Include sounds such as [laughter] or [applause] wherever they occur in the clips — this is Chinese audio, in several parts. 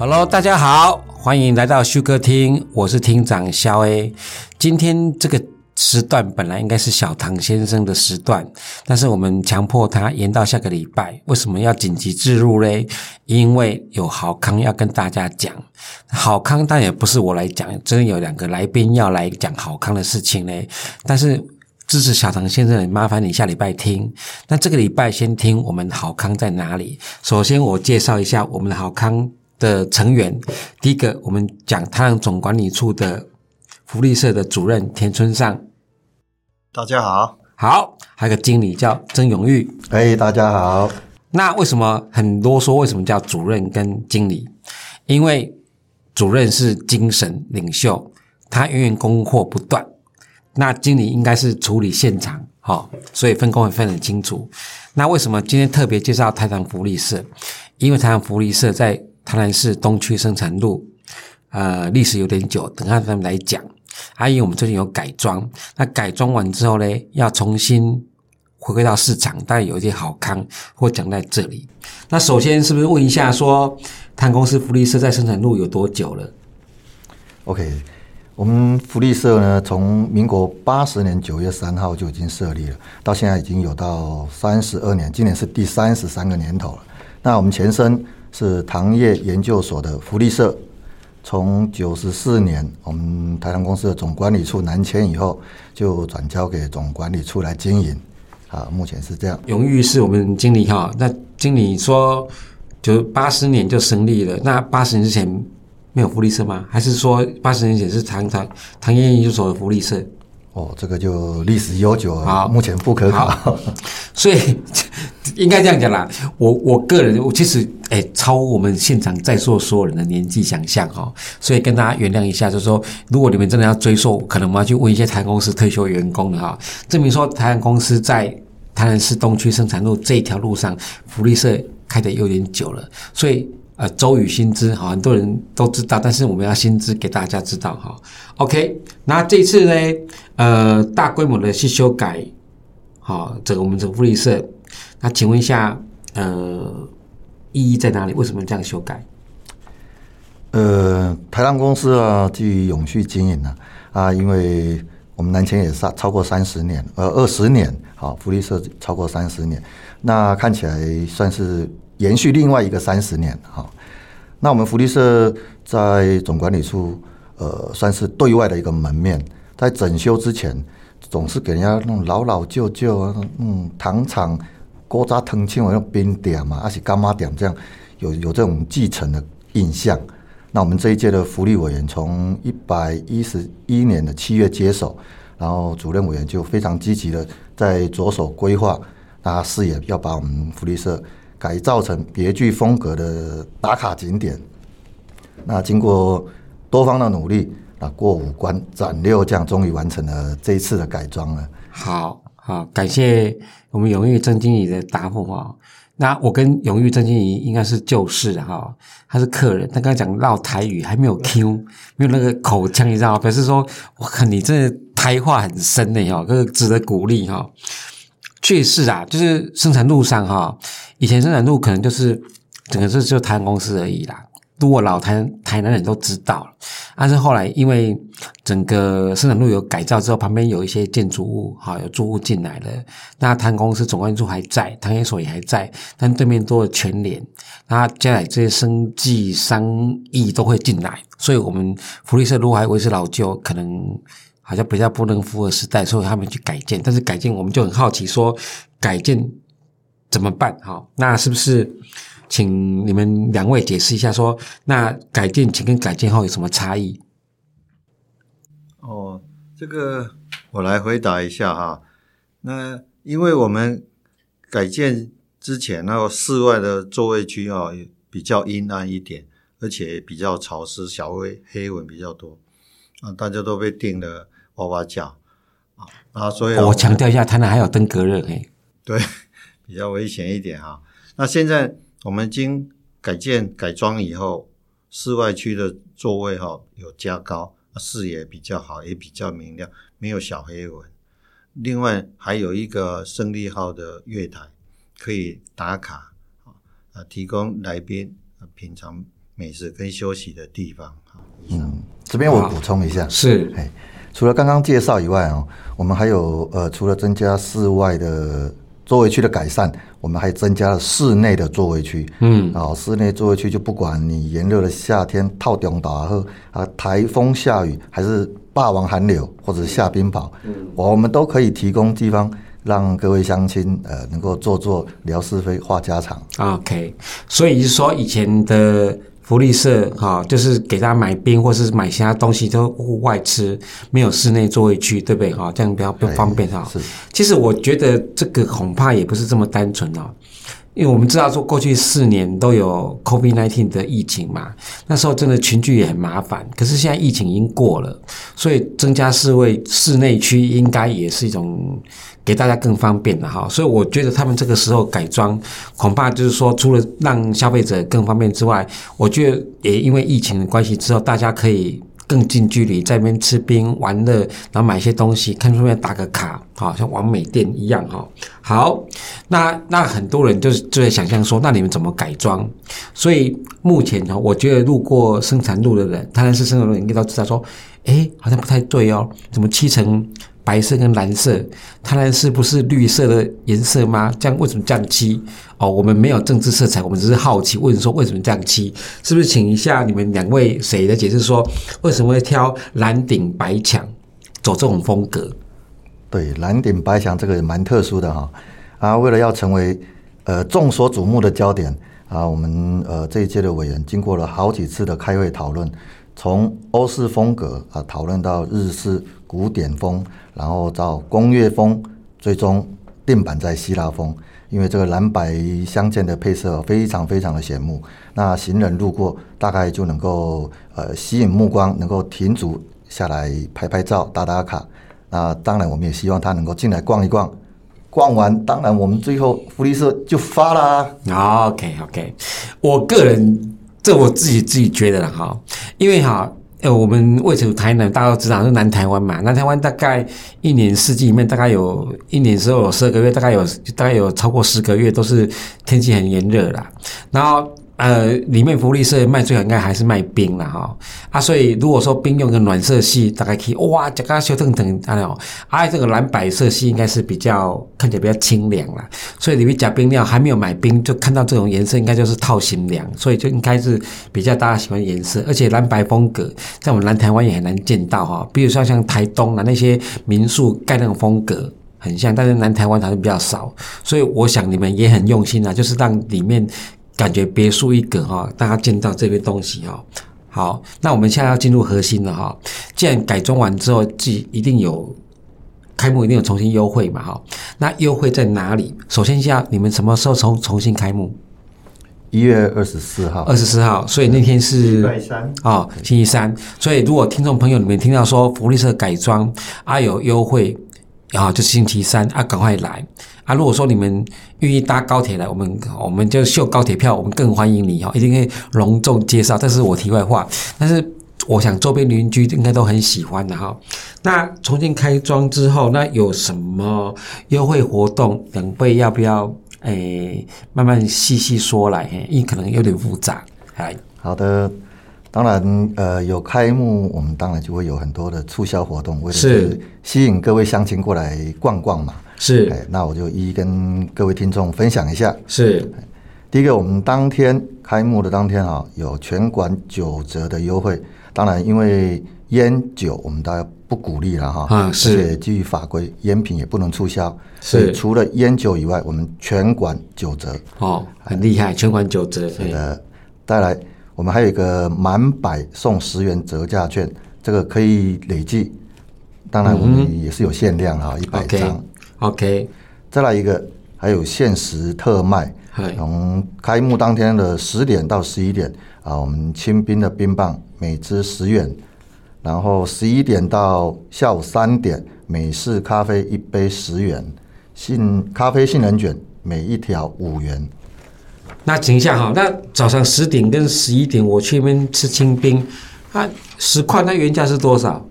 Hello，大家好，欢迎来到修哥厅，我是厅长肖 A。今天这个时段本来应该是小唐先生的时段，但是我们强迫他延到下个礼拜。为什么要紧急置入嘞？因为有好康要跟大家讲。好康当然也不是我来讲，真的有两个来宾要来讲好康的事情嘞。但是支持小唐先生，麻烦你下礼拜听。那这个礼拜先听我们好康在哪里？首先我介绍一下我们的好康。的成员，第一个我们讲太阳总管理处的福利社的主任田村上，大家好，好，还有个经理叫曾永玉，哎，大家好。那为什么很啰嗦为什么叫主任跟经理？因为主任是精神领袖，他源源供货不断，那经理应该是处理现场，好，所以分工会分得很清楚。那为什么今天特别介绍台糖福利社？因为台糖福利社在台南市东区生产路，呃，历史有点久，等下他们来讲。还有我们最近有改装，那改装完之后呢，要重新回归到市场，但有一些好康，会讲在这里。那首先是不是问一下说，说台糖公司福利社在生产路有多久了？OK，我们福利社呢，从民国八十年九月三号就已经设立了，到现在已经有到三十二年，今年是第三十三个年头了。那我们前身。是糖业研究所的福利社，从九十四年我们台糖公司的总管理处南迁以后，就转交给总管理处来经营。啊，目前是这样。荣誉是我们经理哈，那经理说，就八十年就成立了，那八十年之前没有福利社吗？还是说八十年前是糖糖糖业研究所的福利社？哦，这个就历史悠久，啊，目前不可考。所以应该这样讲啦。我我个人，我其实哎，超我们现场在座所有人的年纪想象哈。所以跟大家原谅一下，就是说，如果你们真的要追溯，可能我们要去问一些台糖公司退休员工的哈，证明说台糖公司在台南市东区生产路这一条路上福利社开的有点久了，所以。呃，周宇新知哈，很多人都知道，但是我们要新知给大家知道哈。OK，那这次呢，呃，大规模的去修改，好，这个我们这个福利社，那请问一下，呃，意义在哪里？为什么这样修改？呃，台糖公司啊，基于永续经营呢，啊，因为我们南迁也超超过三十年，呃，二十年，好，福利社超过三十年，那看起来算是。延续另外一个三十年，哈，那我们福利社在总管理处，呃，算是对外的一个门面。在整修之前，总是给人家那种老老旧旧啊，嗯，糖厂锅渣藤青那种冰点嘛，而且柑仔店这样，有有这种继承的印象。那我们这一届的福利委员从一百一十一年的七月接手，然后主任委员就非常积极的在着手规划，那事业要把我们福利社。改造成别具风格的打卡景点。那经过多方的努力，那过五关斩六将，终于完成了这一次的改装了。好好，感谢我们永玉曾经理的答复哈。那我跟永玉曾经理应该是旧识哈，他是客人，他刚才讲绕台语还没有 Q，没有那个口腔，你知道吗？表示说，我看你这台话很深的哈，这个值得鼓励哈。确实啊，就是生产路上哈，以前生产路可能就是整个是就台湾公司而已啦。如果老台台南人都知道，但是后来因为整个生产路有改造之后，旁边有一些建筑物哈，有住户进来了，那台公司总管理处还在，糖研所也还在，但对面多了全联，那将来这些生计商议都会进来，所以我们福利社如果还维持老旧，可能。好像比较不能符合时代，所以他们去改建。但是改建，我们就很好奇，说改建怎么办？好，那是不是请你们两位解释一下说，那改建前跟改建后有什么差异？哦，这个我来回答一下哈。那因为我们改建之前，那个室外的座位区啊，比较阴暗一点，而且比较潮湿，小灰黑蚊比较多啊，大家都被叮了。哇哇叫啊！啊，所以我强调一下，它那还有登革热嘿。对，[laughs] 比较危险一点哈。那现在我们经改建改装以后，室外区的座位哈有加高，视野比较好，也比较明亮，没有小黑蚊。另外还有一个胜利号的月台可以打卡啊，提供来宾品尝美食跟休息的地方。嗯，这边我补充一下，是，哎，除了刚刚介绍以外哦，我们还有呃，除了增加室外的座位区的改善，我们还增加了室内的座位区。嗯，啊，室内座位区就不管你炎热的夏天套中岛和啊台风下雨，还是霸王寒流或者下冰雹，嗯，我们都可以提供地方。让各位乡亲呃能够坐坐聊是非话家常。OK，所以是说以前的福利社哈，就是给大家买冰或是买其他东西都户外吃，没有室内座位区，对不对哈？这样比较不方便哈。是。其实我觉得这个恐怕也不是这么单纯哦。因为我们知道说过去四年都有 COVID-19 的疫情嘛，那时候真的群聚也很麻烦。可是现在疫情已经过了，所以增加室位室内区应该也是一种给大家更方便的哈。所以我觉得他们这个时候改装，恐怕就是说除了让消费者更方便之外，我觉得也因为疫情的关系之后，大家可以。更近距离在那边吃冰玩乐，然后买一些东西，看顺便打个卡，好像完美店一样哈。好，那那很多人就是就在想象说，那你们怎么改装？所以目前呢，我觉得路过生产路的人，当然是生产路人应该都知道说，诶，好像不太对哦，怎么七成？白色跟蓝色，它那是不是绿色的颜色吗？这样为什么这样漆？哦，我们没有政治色彩，我们只是好奇，问说为什么这样漆？是不是请一下你们两位谁的解释说，为什么会挑蓝顶白墙走这种风格？对，蓝顶白墙这个也蛮特殊的哈啊，为了要成为呃众所瞩目的焦点啊，我们呃这一届的委员经过了好几次的开会讨论。从欧式风格啊讨论到日式古典风，然后到工业风，最终定板在希腊风。因为这个蓝白相间的配色非常非常的显目，那行人路过大概就能够呃吸引目光，能够停足下来拍拍照、打打卡。那当然，我们也希望他能够进来逛一逛，逛完当然我们最后福利社就发啦。OK OK，我个人。这我自己自己觉得了哈，因为哈，呃，我们位置台南，大家都知道是南台湾嘛，南台湾大概一年四季里面，大概有一年时候有十二个月，大概有大概有超过十个月都是天气很炎热啦，然后。呃，里面福利社卖最好应该还是卖冰了哈。啊，所以如果说冰用个暖色系，大概可以哇，这个修腾腾啊喏，啊这个蓝白色系应该是比较看起来比较清凉了，所以里面加冰料还没有买冰就看到这种颜色，应该就是套心凉，所以就应该是比较大家喜欢颜色，而且蓝白风格在我们南台湾也很难见到哈，比如说像台东啊那些民宿盖那种风格很像，但是南台湾好像比较少，所以我想你们也很用心啊，就是让里面。感觉别树一格哈，大家见到这边东西哈。好，那我们现在要进入核心了哈。既然改装完之后，既一定有开幕，一定有重新优惠嘛哈。那优惠在哪里？首先，下你们什么时候重重新开幕？一月二十四号。二十四号，所以那天是星期三啊，星期三。所以如果听众朋友你们听到说福利社改装啊有优惠，然后就星期三啊，赶快来。啊，如果说你们愿意搭高铁来，我们我们就秀高铁票，我们更欢迎你哈，一定会隆重介绍。这是我题外话，但是我想周边邻居应该都很喜欢的哈。那重新开装之后，那有什么优惠活动？两位要不要诶、欸、慢慢细细说来？因为可能有点复杂。哎，好的，当然呃有开幕，我们当然就会有很多的促销活动，为了是吸引各位乡亲过来逛逛嘛。是，那我就一一跟各位听众分享一下。是，第一个，我们当天开幕的当天啊，有全馆九折的优惠。当然，因为烟酒我们大家不鼓励了哈。啊，是。而且基于法规，烟品也不能促销。是。除了烟酒以外，我们全馆九折。哦，很厉害，全馆九折。是的。再来，我们还有一个满百送十元折价券，这个可以累计。当然，我们也是有限量哈，一百张。OK，再来一个，还有限时特卖，从开幕当天的十点到十一点啊，我们清冰的冰棒每支十元，然后十一点到下午三点，美式咖啡一杯十元，杏咖啡杏仁卷每一条五元。那等一下哈，那早上十点跟十一点我去那边吃清冰，啊，十块，那原价是多少？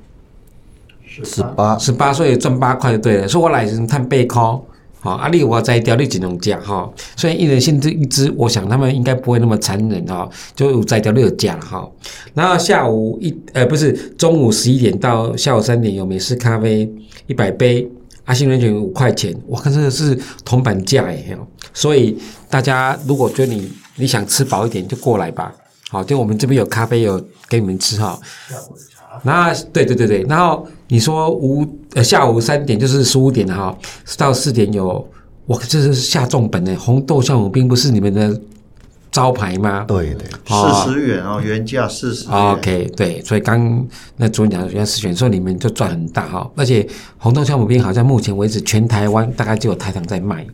十八，十八，所以赚八块就对了。说我来是探背靠，好，阿力我摘掉，你只能加哈。虽然一人限制一只，我想他们应该不会那么残忍哈，就摘掉六加哈。然后下午一呃不是中午十一点到下午三点有美式咖啡一百杯，阿信人权五块钱，我看这个是铜板价哎，所以大家如果觉得你你想吃饱一点就过来吧。好，就我们这边有咖啡有给你们吃哈。那对对对对，然后你说五呃下午三点就是十五点哈，到四点有，我这是下重本的红豆酵母冰不是你们的招牌吗？对对，四十元哦，原价四十元。OK，对，所以刚那主任讲原价四十元，所以你们就赚很大哈。而且红豆酵母冰好像目前为止全台湾大概就有台糖在卖，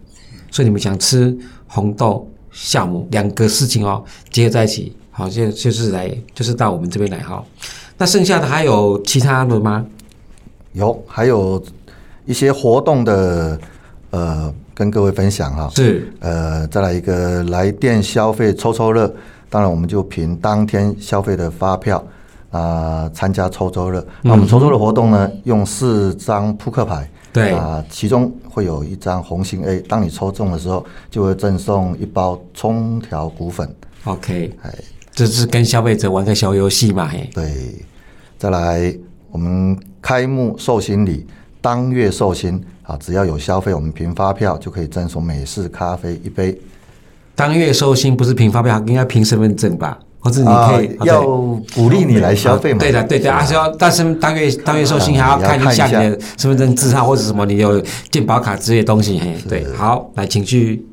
所以你们想吃红豆酵母两个事情哦结合在一起，好，就就是来就是到我们这边来哈。那剩下的还有其他的吗？有，还有一些活动的，呃，跟各位分享哈。是，呃，再来一个来电消费抽抽乐，当然我们就凭当天消费的发票啊，参加抽抽乐。那我们抽抽的活动呢，用四张扑克牌，对啊，其中会有一张红心 A，当你抽中的时候，就会赠送一包葱条骨粉。OK，哎。这是跟消费者玩个小游戏嘛？嘿，对，再来我们开幕寿星礼，当月寿星啊，只要有消费，我们凭发票就可以赠送美式咖啡一杯。当月寿星不是凭发票，应该凭身份证吧？或者你可以、啊、要鼓励你来消费嘛？对的，对的，而且、啊、但是当月当月寿星还要看一下你的身份证字号或者什么，你有健保卡之类的东西。嘿，对，好，来请去，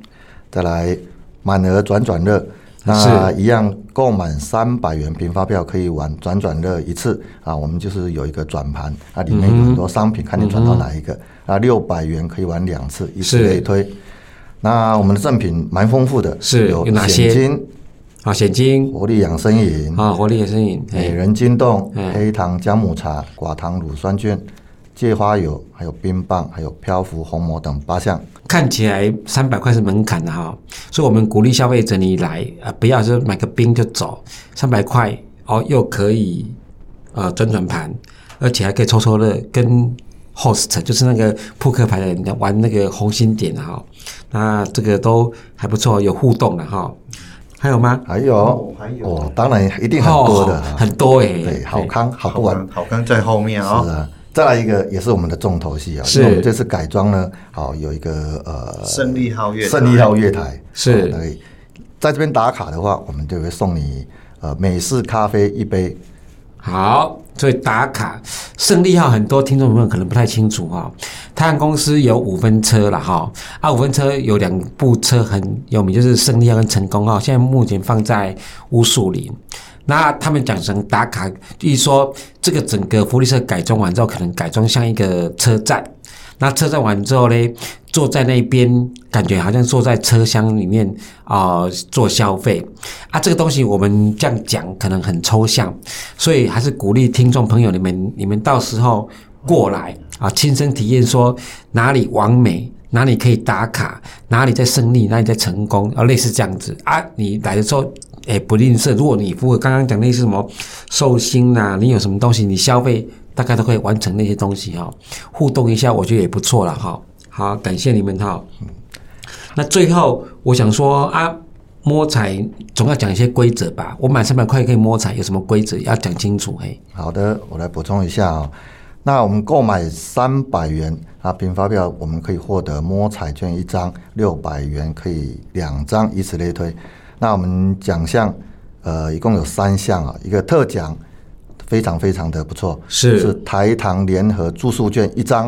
再来满额转转乐。那一样购满三百元平发票可以玩转转乐一次。啊，我们就是有一个转盘啊，里面有很多商品，看你转到哪一个。啊，六百元可以玩两次，以此类推。那我们的赠品蛮丰富的，是有哪些？蚬精啊，现金、活力养生饮啊，活力养生饮、美人金冻、黑糖姜母茶、寡糖乳酸菌。芥花油，还有冰棒，还有漂浮红魔等八项，看起来三百块是门槛的哈，所以我们鼓励消费者你来啊，不要说买个冰就走，三百块哦，又可以呃转转盘，而且还可以抽抽乐，跟 host 就是那个扑克牌的人玩那个红心点哈，那这个都还不错，有互动的哈，还有吗？还有，哦，还有。哦，当然一定很多的，哦、很多哎，对，好康好不完，好康在后面啊、哦。是啊再来一个也是我们的重头戏啊，是。因为我们这次改装呢，好有一个呃胜利号月胜利号月台是，可以在这边打卡的话，我们就会送你呃美式咖啡一杯。好，所以打卡胜利号很多听众朋友可能不太清楚哈，太阳公司有五分车了哈，啊五分车有两部车很有名，就是胜利号跟成功号，现在目前放在乌树林。那他们讲成打卡，就是说这个整个福利社改装完之后，可能改装像一个车站。那车站完之后呢，坐在那边，感觉好像坐在车厢里面啊、做消费啊。这个东西我们这样讲可能很抽象，所以还是鼓励听众朋友你们，你们到时候过来啊，亲身体验说哪里完美，哪里可以打卡，哪里在胜利，哪里在成功，啊，类似这样子啊。你来的时候。哎，不吝啬。如果你符合刚刚讲那些什么寿星呐，你有什么东西，你消费大概都可以完成那些东西哈。互动一下，我觉得也不错了哈。好，感谢你们哈。那最后我想说啊，摸彩总要讲一些规则吧。我满三百块可以摸彩，有什么规则要讲清楚？嘿，好的，我来补充一下啊。那我们购买三百元啊，凭发票我们可以获得摸彩券一张，六百元可以两张，以此类推。那我们奖项，呃，一共有三项啊，一个特奖，非常非常的不错，是。是台糖联合住宿券一张，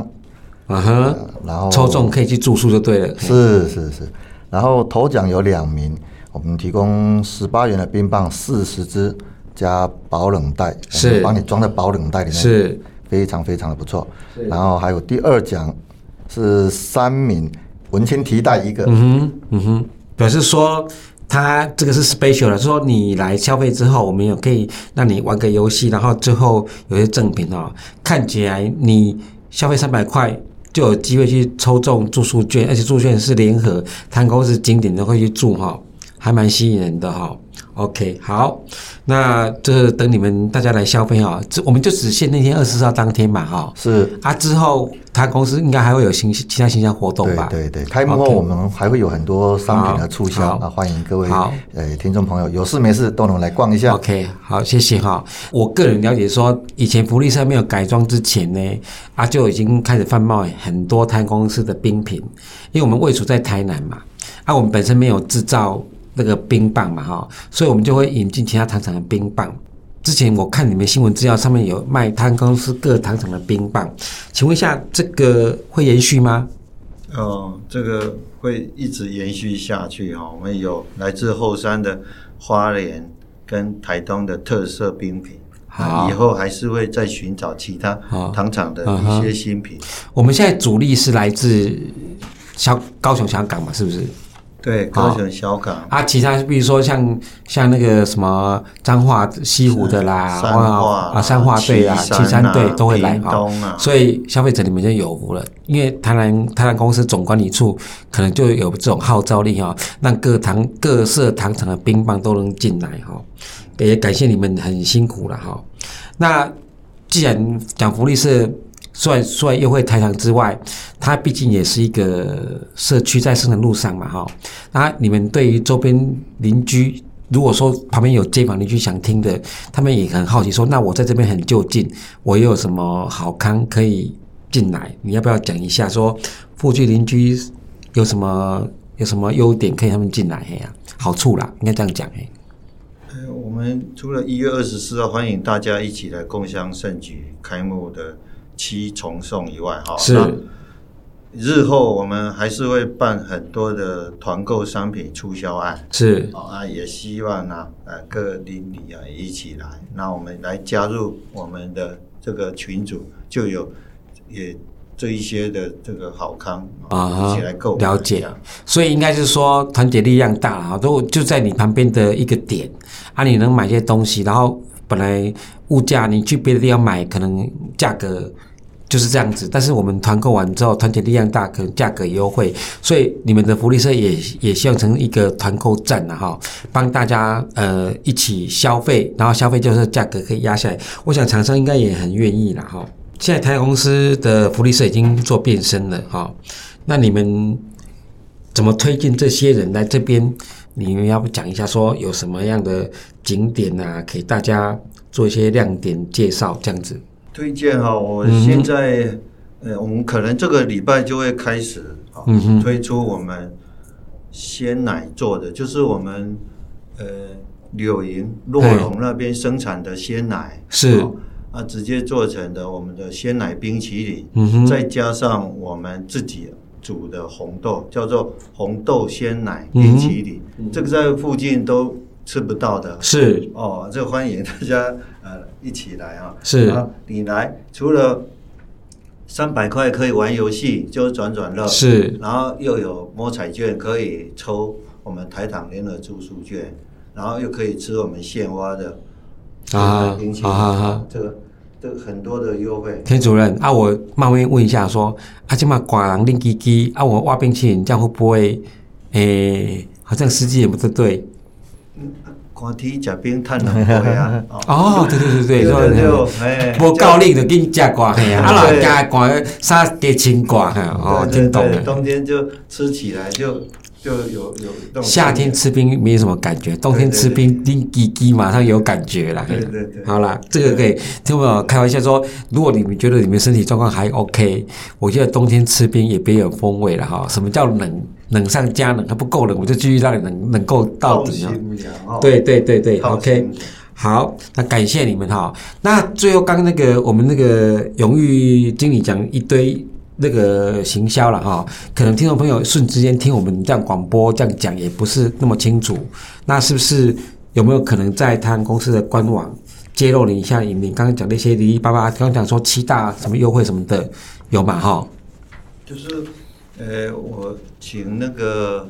啊哈、uh，huh, 然后抽中可以去住宿就对了，是是是，然后头奖有两名，我们提供十八元的冰棒四十支加保冷袋，是。帮你装在保冷袋里面，是。非常非常的不错，然后还有第二奖是三名文青提袋一个，嗯哼嗯哼，表示说。它这个是 special 的，说你来消费之后，我们也可以让你玩个游戏，然后最后有些赠品哦。看起来你消费三百块就有机会去抽中住宿券，而且住宿券是联合，台糖公司景点都会去住哈，还蛮吸引人的哈。OK，好，那这等你们大家来消费啊，这我们就只限那天二十四号当天嘛，哈。是啊，之后他公司应该还会有新其他形象活动吧？对对对，开幕后我们还会有很多商品的促销，那欢迎各位好，呃，听众朋友有事没事都能来逛一下。OK，好，谢谢哈。我个人了解说，以前福利社没有改装之前呢，啊就已经开始贩卖很多台公司的冰品，因为我们位处在台南嘛，啊，我们本身没有制造。那个冰棒嘛，哈，所以我们就会引进其他糖厂的冰棒。之前我看你们新闻资料上面有卖他公司各糖厂的冰棒，请问一下，这个会延续吗？哦，这个会一直延续下去哈。我们有来自后山的花莲跟台东的特色冰品，好，以后还是会再寻找其他糖厂的一些新品。我们现在主力是来自香高雄、香港嘛，是不是？对，高雄小港啊，其他比如说像像那个什么彰化西湖的啦，三化啊三化队啊，旗山队都会来啊，所以消费者你们就有福了，因为台南台南公司总管理处可能就有这种号召力哈，让各糖各色糖厂的冰棒都能进来哈，也感谢你们很辛苦了哈。那既然讲福利社。除了除了优惠台糖之外，它毕竟也是一个社区在生产路上嘛，哈。那你们对于周边邻居，如果说旁边有街坊邻居想听的，他们也很好奇说，那我在这边很就近，我又有什么好康可以进来？你要不要讲一下？说附近邻居有什么有什么优点可以他们进来？嘿呀，好处啦，应该这样讲嘿。我们除了一月二十四号欢迎大家一起来共襄盛举开幕的。七重送以外，哈，是日后我们还是会办很多的团购商品促销案，是啊，也希望呢，呃，各邻里啊一起来，那我们来加入我们的这个群组，就有也这一些的这个好康啊，一起来购了解。所以应该是说团结力量大啊，都就在你旁边的一个点啊，你能买些东西，然后。本来物价你去别的地方买，可能价格就是这样子。但是我们团购完之后，团结力量大，可能价格优惠。所以你们的福利社也也希望成一个团购站了哈，帮大家呃一起消费，然后消费就是价格可以压下来。我想厂商应该也很愿意了哈。现在台公司的福利社已经做变身了哈，那你们怎么推荐这些人来这边？你们要不讲一下，说有什么样的景点啊，给大家做一些亮点介绍，这样子。推荐哈，我现在，嗯、呃，我们可能这个礼拜就会开始啊，嗯、推出我们鲜奶做的，就是我们呃柳营洛龙那边生产的鲜奶是啊，直接做成的我们的鲜奶冰淇淋，嗯哼，再加上我们自己。煮的红豆叫做红豆鲜奶冰淇淋，嗯，这个在附近都吃不到的。是哦，这欢迎大家呃一起来啊！是啊，你来除了三百块可以玩游戏，就是转转乐。是，然后又有摸彩券可以抽我们台糖联合住宿券，然后又可以吃我们现挖的啊冰淇淋啊，这个。很多的优惠，田主任啊，我冒昧问一下说，说啊，这么寡人拎机机啊，我挖冰淇淋这样会不会？诶、欸，好像时机也不太对。嗯，光提假冰碳能贵啊。哦，对对对对，对对对，哎，不够力的给你加挂嘿啊，啊，加挂啥给轻挂哈，哦，听懂了。冬天就吃起来就。就有有夏天吃冰没什么感觉，冬天吃冰冰滴滴马上有感觉了。对对对，好了，这个可以听我开玩笑说，如果你们觉得你们身体状况还 OK，我觉得冬天吃冰也别有风味了哈。什么叫冷？冷上加冷，还不够冷，我就继续让你冷冷够到底。对对对对，OK，好，那感谢你们哈。那最后刚刚那个我们那个荣誉经理讲一堆。那个行销了哈，可能听众朋友瞬之间听我们这样广播这样讲也不是那么清楚，那是不是有没有可能在他们公司的官网揭露了一下？你刚刚讲那些零零八八，刚刚讲说七大什么优惠什么的有吗？哈，就是呃，我请那个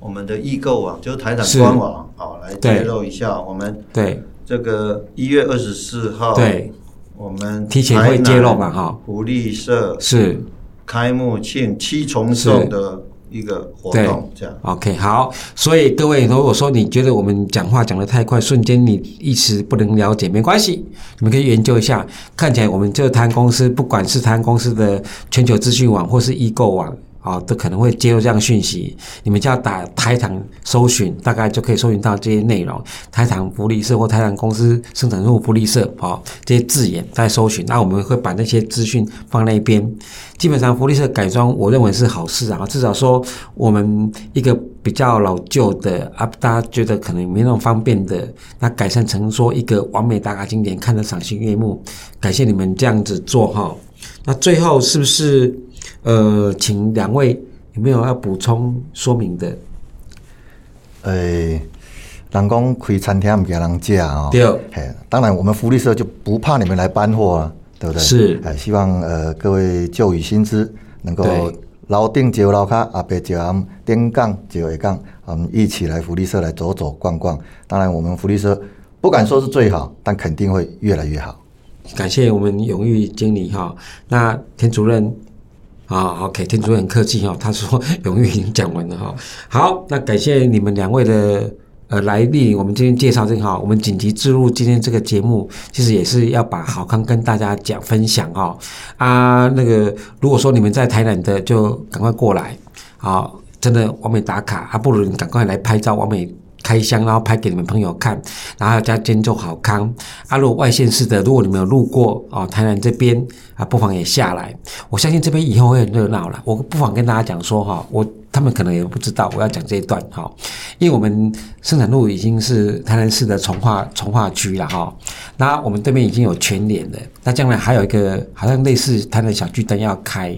我们的易购网，就是台长官网，啊来揭露一下我们对这个一月二十四号对我们提前会揭露嘛？哈，福利社是。开幕庆七重送的一个活动，这样。OK，好。所以各位，如果说你觉得我们讲话讲得太快，瞬间你一时不能了解，没关系，你们可以研究一下。看起来我们这个台公司，不管是台湾公司的全球资讯网，或是 eGo 网。啊，都可能会接入这样的讯息，你们只要打台糖搜寻，大概就可以搜寻到这些内容。台糖福利社或台糖公司生产任务福利社，啊，这些字眼在搜寻，那我们会把那些资讯放那边。基本上福利社改装，我认为是好事啊，至少说我们一个比较老旧的啊，大家觉得可能没那么方便的，那改善成说一个完美打卡景点，看得赏心悦目。感谢你们这样子做哈。那最后是不是？呃，请两位有没有要补充说明的？呃，人讲开餐厅不给人家哦。对，嘿，当然我们福利社就不怕你们来搬货啊，对不对？是，哎，希望呃各位旧雨新知能够老定就老卡，阿伯就俺顶杠就会杠，我们一起来福利社来走走逛逛。当然，我们福利社不敢说是最好，但肯定会越来越好。感谢我们永裕经理哈，那田主任。啊，OK，天主很客气哈，他说 [laughs] 永裕已经讲完了哈。好，那感谢你们两位的呃来历，我们今天介绍这个哈，我们紧急置入今天这个节目，其实也是要把好康跟大家讲分享哈。啊，那个如果说你们在台南的，就赶快过来，啊，真的完美打卡，啊，不如你赶快来拍照完美。开箱，然后拍给你们朋友看，然后加兼做好康。啊，如果外县市的，如果你们有路过哦，台南这边啊，不妨也下来。我相信这边以后会很热闹了。我不妨跟大家讲说哈，我他们可能也不知道我要讲这一段哈，因为我们生产路已经是台南市的重划重划区了哈。那我们对面已经有全联了，那将来还有一个好像类似台南小巨蛋要开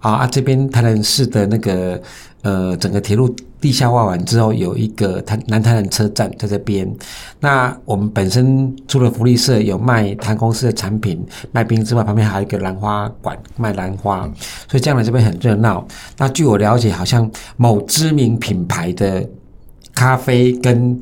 啊啊，这边台南市的那个。呃，整个铁路地下挖完之后，有一个台南台南车站在这边。那我们本身除了福利社有卖台公司的产品卖冰之外，旁边还有一个兰花馆卖兰花，所以将来这边很热闹。那据我了解，好像某知名品牌的咖啡跟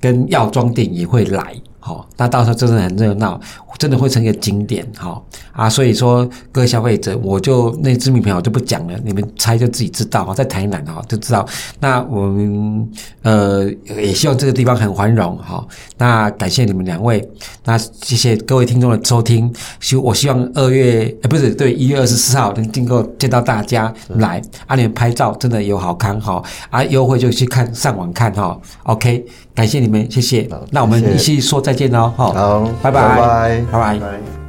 跟药妆店也会来。好，那到时候真的很热闹，真的会成一个景点，好啊，所以说各位消费者，我就那知名朋友就不讲了，你们猜就自己知道，在台南哈就知道。那我们呃也希望这个地方很繁荣，哈。那感谢你们两位，那谢谢各位听众的收听，希我希望二月呃不是对一月二十四号能经过见到大家来，啊你们拍照真的有好看哈，啊优惠就去看上网看哈，OK。感谢你们，谢谢。那我们一起说再见喽，好，好，拜拜，拜拜，拜拜。